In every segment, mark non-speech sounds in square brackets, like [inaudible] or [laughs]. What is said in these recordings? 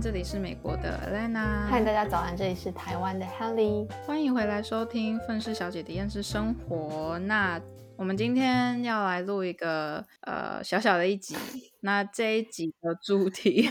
安，这里是美国的 Lena。嗨，大家早安，这里是台湾的 Helly。欢迎回来收听《愤世小姐的厌世生活》。那我们今天要来录一个呃小小的一集。[laughs] 那这一集的主题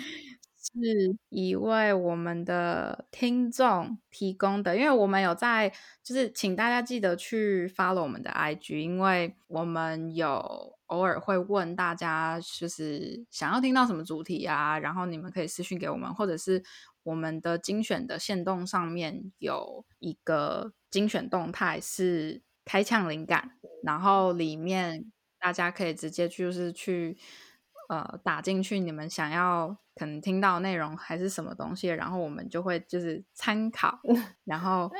[laughs] 是一位我们的听众提供的，因为我们有在，就是请大家记得去 follow 我们的 IG，因为我们有偶尔会问大家，就是想要听到什么主题啊，然后你们可以私信给我们，或者是我们的精选的线动上面有一个精选动态是开枪灵感，然后里面大家可以直接就是去呃打进去你们想要可能听到内容还是什么东西，然后我们就会就是参考，[laughs] 然后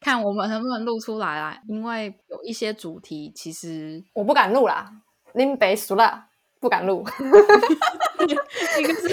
看我们能不能录出来啦。因为有一些主题其实我不敢录啦，拎北熟了，不敢录。[laughs] 一个是，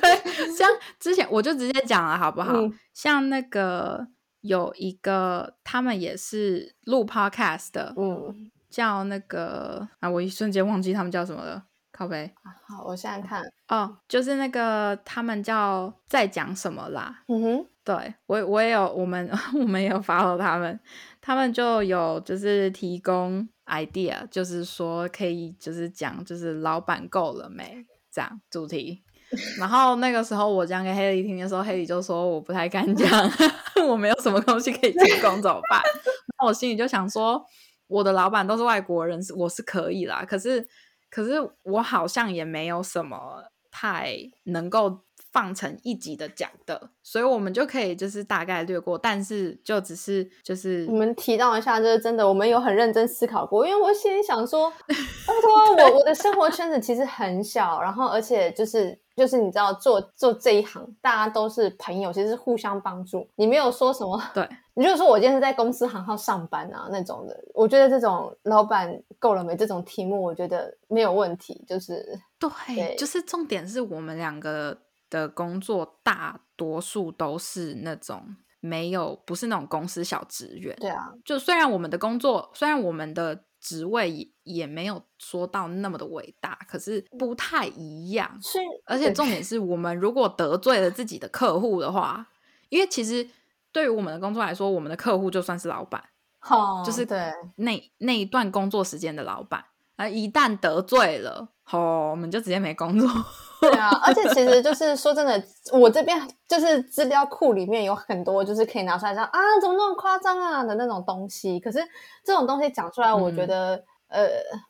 对，像之前我就直接讲了好不好？嗯像那个有一个他们也是录 podcast 的，嗯，叫那个啊，我一瞬间忘记他们叫什么了，靠背好，我现在看，哦，就是那个他们叫在讲什么啦？嗯哼，对我我也有我们 [laughs] 我们也有 follow 他们，他们就有就是提供 idea，就是说可以就是讲就是老板够了没这样主题。[laughs] 然后那个时候我讲给黑莉听的时候，黑莉就说我不太敢讲，[laughs] 我没有什么东西可以提供怎么办？[laughs] 那我心里就想说，我的老板都是外国人，是我是可以啦，可是可是我好像也没有什么太能够放成一集的讲的，所以我们就可以就是大概略过，但是就只是就是我们提到一下，就是真的，我们有很认真思考过，因为我心里想说，[laughs] 拜托，我我的生活圈子其实很小，然后而且就是就是你知道做做这一行，大家都是朋友，其实是互相帮助，你没有说什么，对，你就说我今天是在公司行号上班啊那种的，我觉得这种老板够了没这种题目，我觉得没有问题，就是对，对就是重点是我们两个的工作大多数都是那种没有不是那种公司小职员，对啊，就虽然我们的工作，虽然我们的职位也也没有说到那么的伟大，可是不太一样。是，而且重点是我们如果得罪了自己的客户的话，因为其实对于我们的工作来说，我们的客户就算是老板，好，就是对，那那一段工作时间的老板。而，一旦得罪了，吼，我们就直接没工作。[laughs] 对啊，而且其实就是说真的，我这边就是资料库里面有很多就是可以拿出来讲啊，怎么那么夸张啊的那种东西。可是这种东西讲出来，我觉嗯得、呃，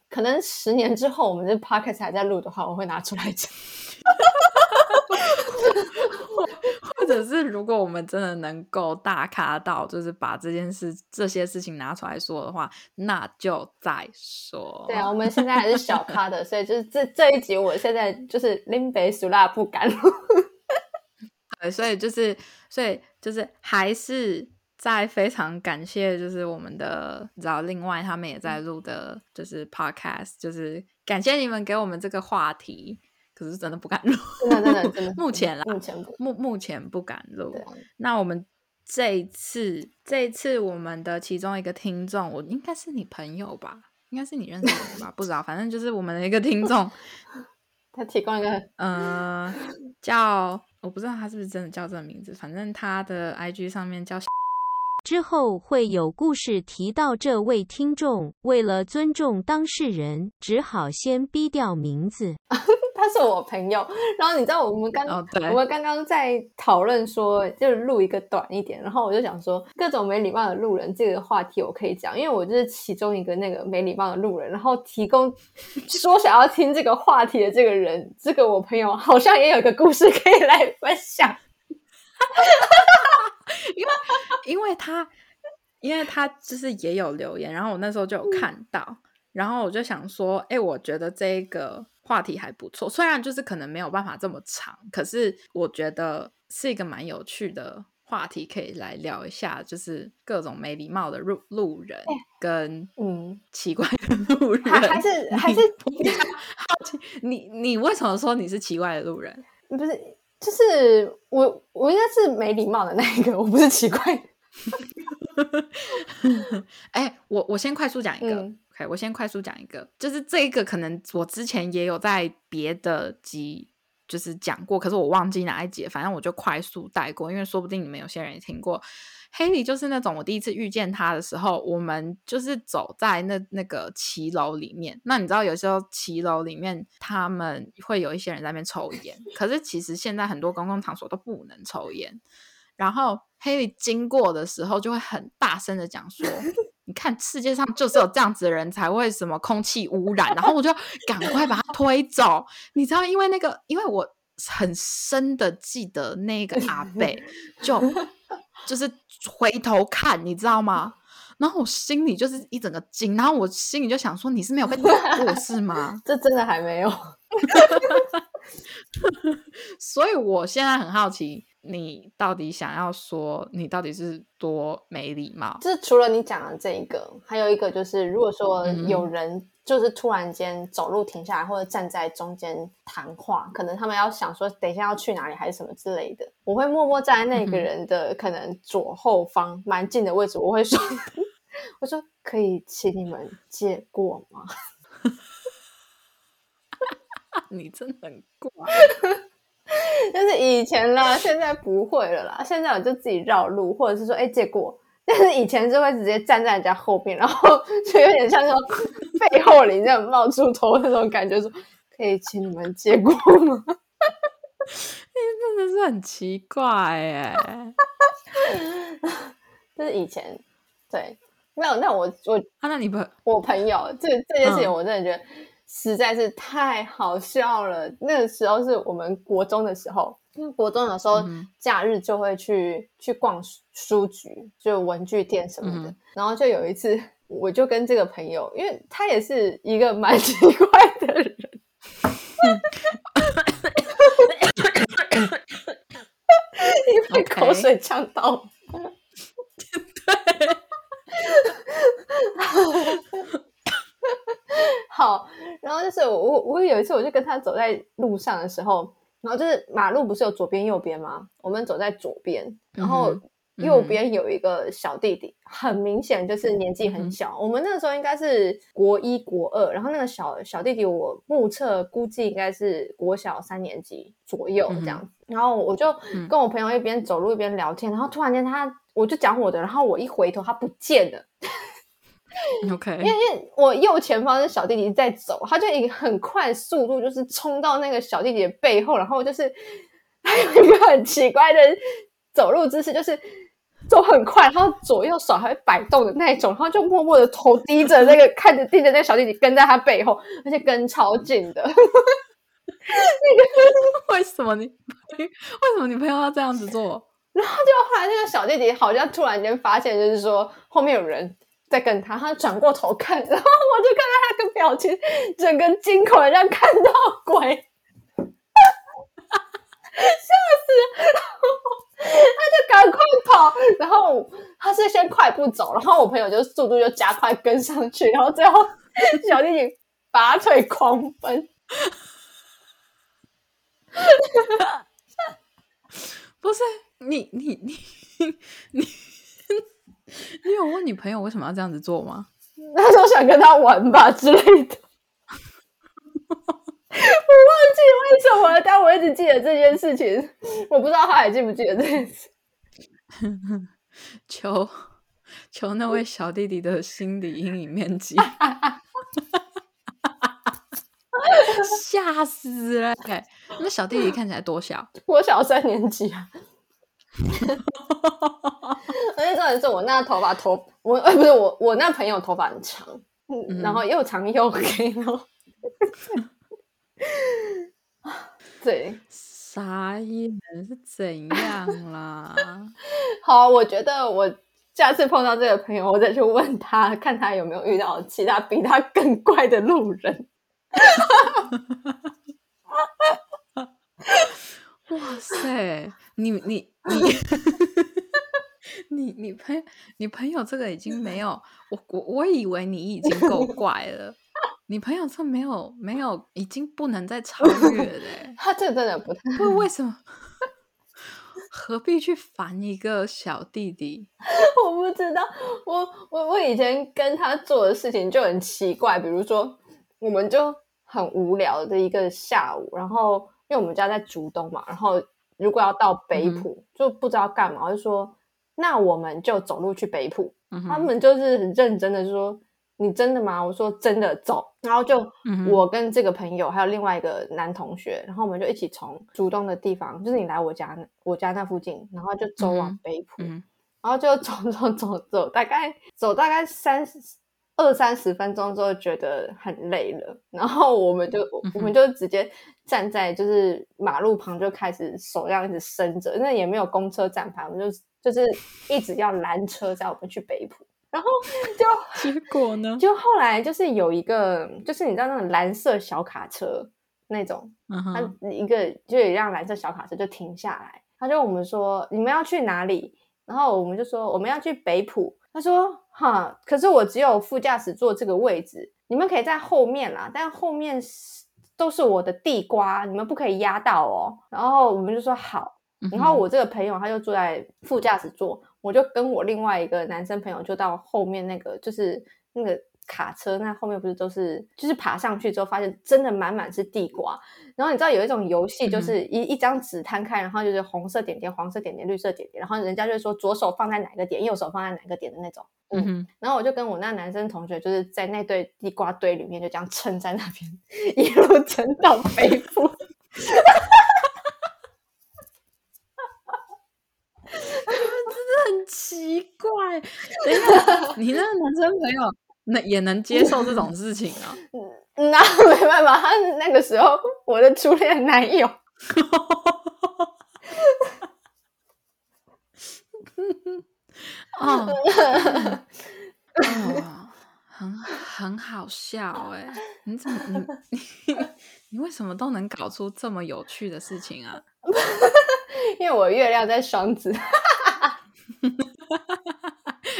可能十年之后我们这 podcast 还在录的话，我会拿出来讲。[laughs] 或者是如果我们真的能够大咖到，就是把这件事、这些事情拿出来说的话，那就再说。对啊，我们现在还是小咖的，所以就是这这一集，我现在就是拎北苏拉不敢录。[laughs] 对，所以就是，所以就是还是在非常感谢，就是我们的，你知道，另外他们也在录的，就是 podcast，就是感谢你们给我们这个话题，可是真的不敢录，真的真的 [laughs] 真的，目前啦，目前不目目前不敢录那我们这一次，这一次我们的其中一个听众，我应该是你朋友吧？应该是你认识的人吧？不知道，反正就是我们的一个听众，[laughs] 他提供一个 [laughs] 呃，叫我不知道他是不是真的叫这个名字，反正他的 IG 上面叫之后会有故事提到这位听众，为了尊重当事人，只好先逼掉名字。他是我朋友，[laughs] 然后你知道我们刚、我们刚刚在讨论说，就是录一个短一点，然后我就想说各种没礼貌的路人这个话题我可以讲，因为我就是其中一个那个没礼貌的路人，然后提供 [laughs] 说想要听这个话题的这个人，这个我朋友好像也有个故事可以来分享。[laughs] 因为他，因为他就是也有留言，然后我那时候就有看到，然后我就想说，哎、我觉得这个话题还不错，虽然就是可能没有办法这么长，可是我觉得是一个蛮有趣的话题，可以来聊一下，就是各种没礼貌的路路人跟嗯，奇怪的路人，还还是还是好奇，你你为什么说你是奇怪的路人？[laughs] 不是，就是我我应该是没礼貌的那一个，我不是奇怪的。[laughs] 哎、我我先快速讲一个、嗯我先快速讲一个，就是这个可能我之前也有在别的集就是讲过，可是我忘记哪一节，反正我就快速带过，因为说不定你们有些人也听过。黑里就是那种我第一次遇见他的时候，我们就是走在那那个骑楼里面。那你知道有时候骑楼里面他们会有一些人在那边抽烟，可是其实现在很多公共场所都不能抽烟。然后黑里经过的时候就会很大声的讲说：“你看世界上就是有这样子的人才会什么空气污染。”然后我就赶快把他推走。你知道，因为那个，因为我很深的记得那个阿贝就 [laughs] 就是回头看，你知道吗？然后我心里就是一整个惊，然后我心里就想说：“你是没有被打过是吗？[laughs] ”这真的还没有。[laughs] 所以我现在很好奇。你到底想要说，你到底是多没礼貌？就是除了你讲的这一个，还有一个就是，如果说有人就是突然间走路停下来，或者站在中间谈话，可能他们要想说等一下要去哪里还是什么之类的，我会默默站在那个人的可能左后方蛮近的位置，我会说，[laughs] 我说可以请你们借过吗？[laughs] 你真的很怪。[laughs] 但是以前啦，现在不会了啦。现在我就自己绕路，或者是说，哎，借过。[laughs] 但是以前是会直接站在人家后面，然后就有点像说背后里那种冒出头那种感觉，说可以请你们借过吗？[laughs] 真的是很奇怪哎。就是以前，对，那那我我啊，那你朋我朋友这这件事情，我真的觉得。实在是太好笑了。那个时候是我们国中的时候，因为国中有时候假日就会去去逛书局，就文具店什么的。然后就有一次，[laughs] 我就跟这个朋友，因为他也是一个蛮 [laughs] 奇怪的人，[laughs] 因为口水呛到。对。好，然后就是我有一次我就跟他走在路上的时候，然后就是马路不是有左边右边吗？我们走在左边，然后右边有一个小弟弟，很明显就是年纪很小。我们那个时候应该是国一国二，然后那个小小弟弟我目测估计应该是国小三年级左右这样子。然后我就跟我朋友一边走路一边聊天，然后突然间他我就讲我的，然后我一回头他不见了。[laughs] OK，因为因为我右前方是小弟弟在走，他就以很快速度就是冲到那个小弟弟的背后，然后就是还有一个很奇怪的走路姿势，就是走很快，然后左右手还会摆动的那种，然后就默默的头低着，那个看着盯着那个小弟弟跟在他背后，而且跟超近的。那 [laughs] 个为什么你为什么你朋友要这样子做？[laughs] 然后就后来那个小弟弟好像突然间发现，就是说后面有人。在跟他，他转过头看，[laughs] 然后我就看到他的表情，整个惊恐，像看到鬼，[laughs] 吓死！然后他就赶快跑，然后他是先快步走，然后我朋友就速度就加快跟上去，然后最后小弟弟拔腿狂奔。[laughs] 不是，你，你，你。你有问你朋友为什么要这样子做吗？[laughs] 他说想跟他玩吧之类的。我忘记为什么，但我一直记得这件事情。我不知道他还记不记得这件事。[laughs] 求求那位小弟弟的心理阴影面积，吓死了！那小弟弟看起来多小？我小三年级啊。[laughs] 而且重点是我那头发头，我呃不是我我那朋友头发很长，然后又长又黑哦。[laughs] 对，傻眼是怎样啦？[laughs] 好，我觉得我下次碰到这个朋友，我再去问他，看他有没有遇到其他比他更怪的路人。[laughs] 哇塞，你你你。你你朋你朋友这个已经没有我我我以为你已经够怪了，你朋友这没有没有已经不能再超越了。[laughs] 他这真的不太不为什么？[laughs] 何必去烦一个小弟弟？[laughs] 我不知道，我我我以前跟他做的事情就很奇怪，比如说我们就很无聊的一个下午，然后因为我们家在竹东嘛，然后如果要到北浦，就不知道干嘛，就说那我们就走路去北浦。他们就是很认真的说：“你真的吗？”我说：“真的，走。”然后就我跟这个朋友还有另外一个男同学，然后我们就一起从主动的地方，就是你来我家我家那附近，然后就走往北浦，然后就走走走走，大概走大概三二三十分钟之后，觉得很累了，然后我们就我们就直接站在就是马路旁，就开始手这样一直伸着，那也没有公车站牌，我们就。就是一直要拦车载我们去北浦，然后就结果呢？就后来就是有一个，就是你知道那种蓝色小卡车那种，他一个就有一辆蓝色小卡车就停下来，他就我们说你们要去哪里？然后我们就说我们要去北浦。他说哈，可是我只有副驾驶座这个位置，你们可以在后面啦，但后面都是我的地瓜，你们不可以压到哦。然后我们就说好。然后我这个朋友他就坐在副驾驶座，我就跟我另外一个男生朋友就到后面那个就是那个卡车，那后面不是都是就是爬上去之后发现真的满满是地瓜。然后你知道有一种游戏就是一一张纸摊开，然后就是红色点点、黄色点点、绿色点点，然后人家就说左手放在哪个点，右手放在哪个点的那种。嗯，然后我就跟我那男生同学就是在那堆地瓜堆里面就这样撑在那边，一路撑到北部。[laughs] 很奇怪，等一下，你那个男生朋友能也能接受这种事情啊？[laughs] 那没办法，他那个时候我的初恋男友，[laughs] [laughs] 哦，很很好笑哎！你怎么你你你为什么都能搞出这么有趣的事情啊？因为我月亮在双子。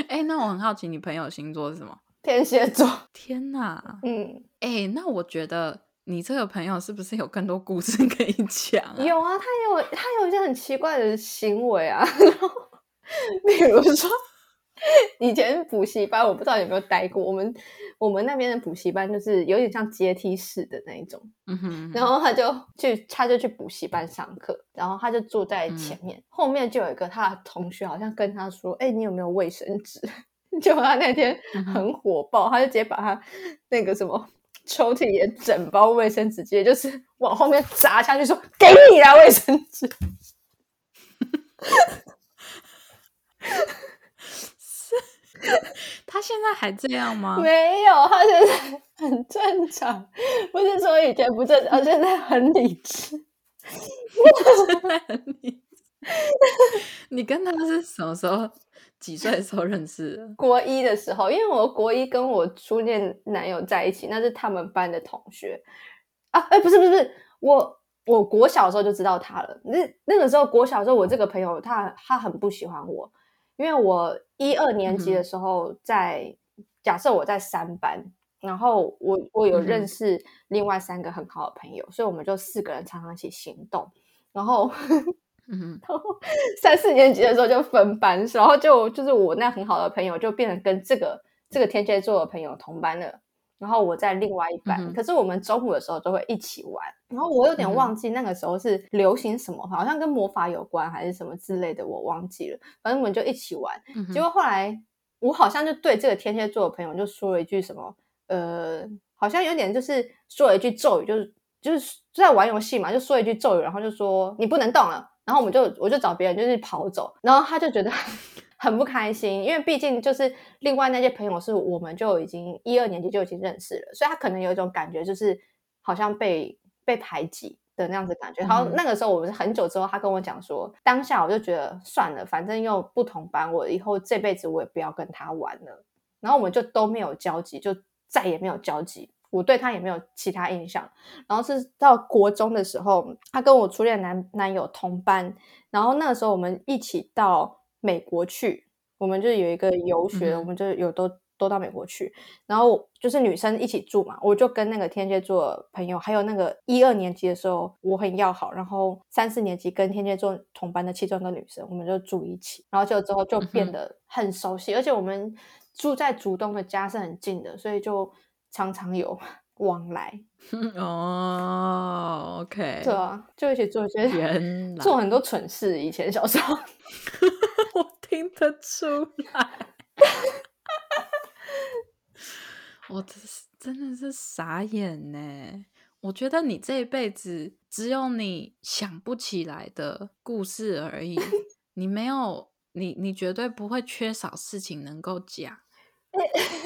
哎，那我很好奇，你朋友星座是什么？天蝎座。[laughs] 天哪，嗯，哎，那我觉得你这个朋友是不是有更多故事可以讲？[laughs] 有啊，他有他有一些很奇怪的行为啊，[laughs] 比如说。以前补习班，我不知道有没有待过。我们我们那边的补习班就是有点像阶梯式的那一种。嗯哼。然后他就去，他就去补习班上课，然后他就坐在前面，后面就有一个他的同学，好像跟他说：“哎，你有没有卫生纸？” [laughs] 就他那天很火爆，他就直接把他那个什么抽屉里的整包卫生纸，直接就是往后面砸下去，说：“给你啦，卫生纸。[laughs] ”他现在还这样吗？没有，他现在很正常。不是说以前不正常，[laughs] 现在很理智。现在很理智。你跟他是什么时候？几岁的时候认识的？[laughs] 国一的时候，因为我国一跟我初恋男友在一起，那是他们班的同学啊。哎，不是不是，我我国小的时候就知道他了。那那个时候国小的时候，我这个朋友他他很不喜欢我。因为我一二年级的时候，在假设我在三班，然后我我有认识另外三个很好的朋友，所以我们就四个人常常一起行动。然后，嗯，然后 [laughs] 三四年级的时候就分班，然后就就是我那很好的朋友就变成跟这个这个天蝎座的朋友同班了。然后我在另外一班，可是我们中午的时候都会一起玩。然后我有点忘记那个时候是流行什么，好像跟魔法有关还是什么之类的，我忘记了。反正我们就一起玩。结果后来我好像就对这个天蝎座的朋友就说了一句什么，呃，好像有点就是说了一句咒语，就是就是在玩游戏嘛，就说一句咒语，然后就说你不能动了。然后我们就我就找别人就是跑走，然后他就觉得。[laughs] 很不开心，因为毕竟就是另外那些朋友是我们就已经一二年级就已经认识了，所以他可能有一种感觉，就是好像被被排挤的那样子感觉。然后那个时候我们是很久之后，他跟我讲说，当下我就觉得算了，反正又不同班，我以后这辈子我也不要跟他玩了。然后我们就都没有交集，就再也没有交集，我对他也没有其他印象。然后是到国中的时候，他跟我初恋男男友同班，然后那个时候我们一起到。美国去，我们就有一个游学，我们就有都都到美国去，然后就是女生一起住嘛，我就跟那个天蝎座朋友，还有那个一二年级的时候我很要好，然后三四年级跟天蝎座同班的其中一个女生，我们就住一起，然后就之后就变得很熟悉，而且我们住在竹东的家是很近的，所以就常常有往来。[laughs] 哦，OK，对啊，就一起做一些原来 [laughs] 做很多蠢事。以前小时候，[laughs] 我听得出来，我真是真的是傻眼呢。我觉得你这一辈子只有你想不起来的故事而已，你没有你你绝对不会缺少事情能够讲。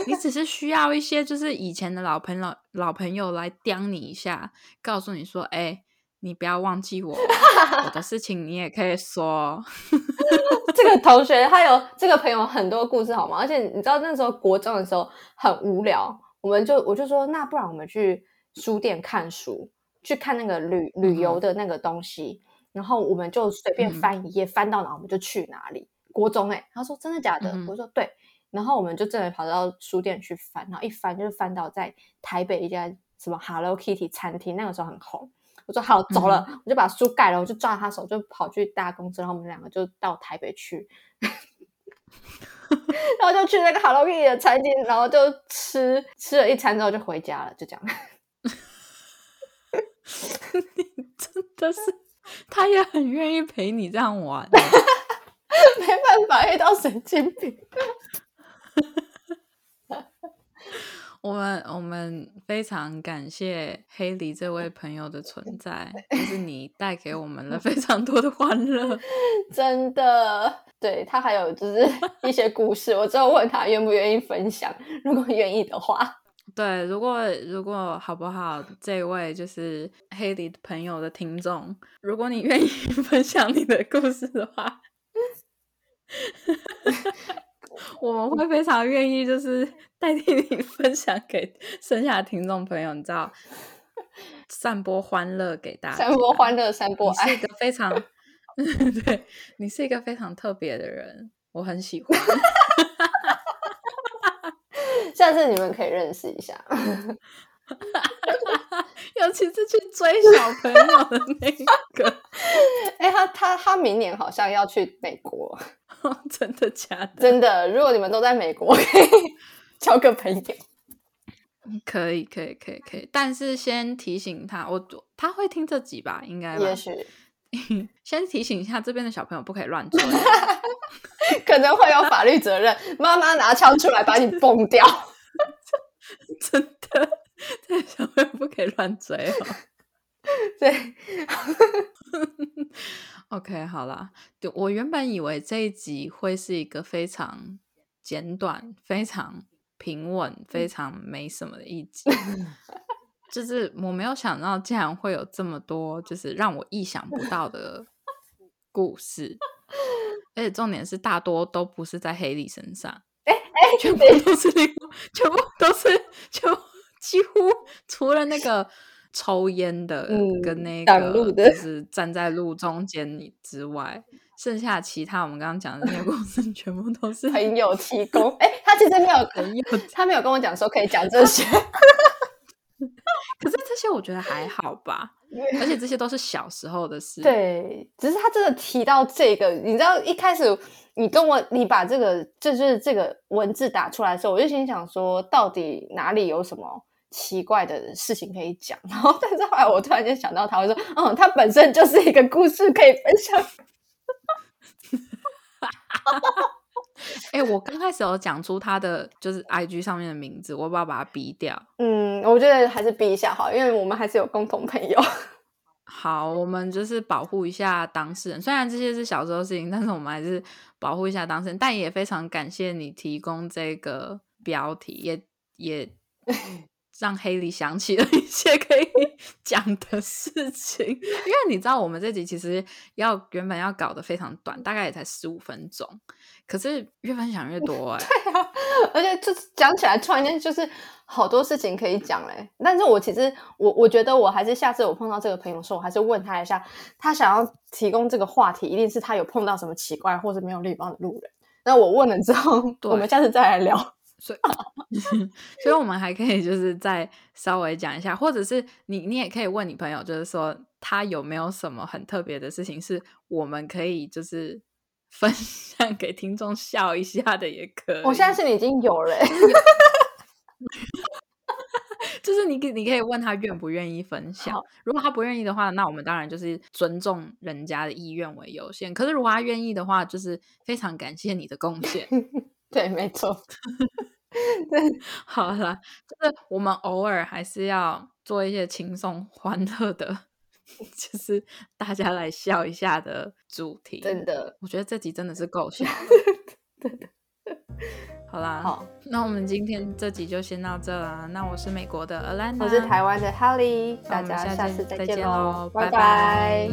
你只是需要一些就是以前的老朋友老朋友来刁你一下，告诉你说：“哎、你不要忘记我，我的事情你也可以说。[laughs] 这个同学他有这个朋友很多故事好吗？而且你知道那时候国中的时候很无聊，我们就我就说那不然我们去书店看书，去看那个旅旅游的那个东西，然后我们就随便嗯翻一页，翻到哪我们就去哪里。国中哎、他说真的假的？嗯我说对。然后我们就真的跑到书店去翻，然后一翻就是翻到在台北一家什么 Hello Kitty 餐厅，那个时候很红。我说好走了，我就把书盖了，我就抓他手就跑去搭公车，然后我们两个就到台北去，[laughs] 然后就去那个 Hello Kitty 的餐厅，然后就吃吃了一餐之后就回家了，就这样。[laughs] 真的是，他也很愿意陪你这样玩。[laughs] 没办法，遇到神经病。我们我们非常感谢黑梨这位朋友的存在，就是你带给我们了非常多的欢乐。[laughs] 真的，对他还有就是一些故事，我之后问他愿不愿意分享，如果愿意的话，[laughs] 对，如果如果好不好，这位就是黑梨朋友的听众，如果你愿意 [laughs] 分享你的故事的话，我们会非常愿意，就是代替你 [laughs] 分享给剩下的听众朋友，你知道，散播欢乐给大家，散播欢乐，散播爱你是一。个非常，[laughs] 对你是一个非常特别的人，我很喜欢。[laughs] 下次你们可以认识一下。尤其是去追小朋友的那个，哎、他他他明年好像要去美国，真的假的？真的。如果你们都在美国，可以交个朋友。[laughs] 可以，可以，可以，可以。但是先提醒他，我他会听这集吧？应该也许 [laughs] 先提醒一下，这边的小朋友不可以乱追。[laughs] 可能会有法律责任，妈妈拿枪出来把你崩掉。真的，这小朋友不可以乱追哦。对，OK，好啦，对我原本以为这一集会是一个非常简短、非常平稳、非常没什么的一集，[laughs] 就是我没有想到竟然会有这么多，就是让我意想不到的 [laughs] 故事，而且重点是大多都不是在黑莉身上，哎哎，全部都是全部都是，全部几乎除了那个抽烟的嗯跟那个就是站在路中间你之外，剩下其他我们刚刚讲的那些故事 [laughs] 全部都是朋友提供。哎、他其实没有，朋友，他没有跟我讲说可以讲这些。[laughs] 可是这些我觉得还好吧，而且这些都是小时候的事。，对，只是他真的提到这个，你知道一开始你跟我你把这个就是这个文字打出来的时候，我就心想说，到底哪里有什么奇怪的事情可以讲？[laughs] 然后，但是后来我突然间想到他，我说，嗯，他本身就是一个故事可以分享。哎、我刚开始有讲出他的就是 IG 上面的名字，我要不要把他逼掉？嗯，我觉得还是逼一下好，因为我们还是有共同朋友。[laughs] 好，我们就是保护一下当事人。虽然这些是小时候的事情，但是我们还是保护一下当事人。但也非常感谢你提供这个标题，也也让黑里想起了一些可以 [laughs] 讲的事情。因为你知道，我们这集其实要原本要搞得非常短，大概也才十五分钟，可是越分享越多 [laughs] 哎、而且就是讲起来，突然间就是好多事情可以讲嘞。但是我其实我我觉得我还是下次我碰到这个朋友的时候，我还是问他一下，他想要提供这个话题，一定是他有碰到什么奇怪或者没有礼貌的路人。那我问了之后，我们下次再来聊。所以，[laughs] [laughs] 所以我们还可以就是再稍微讲一下，或者是你你也可以问你朋友，就是说他有没有什么很特别的事情，是我们可以就是分享 [laughs] 给听众笑一下的，也可以。我现在心里已经有了欸、就是你可你可以问他愿不愿意分享，如果他不愿意的话，那我们当然就是尊重人家的意愿为优先。可是如果他愿意的话，就是非常感谢你的贡献。对，没错。[laughs] [laughs] 好啦，就是我们偶尔还是要做一些轻松欢乐的，[laughs] 就是大家来笑一下的主题。真的，我觉得这集真的是够笑的。好啦，好，那我们今天这集就先到这啦。那我是美国的 Alana，我是台湾的 Holly，大家下下次再再见喽，拜拜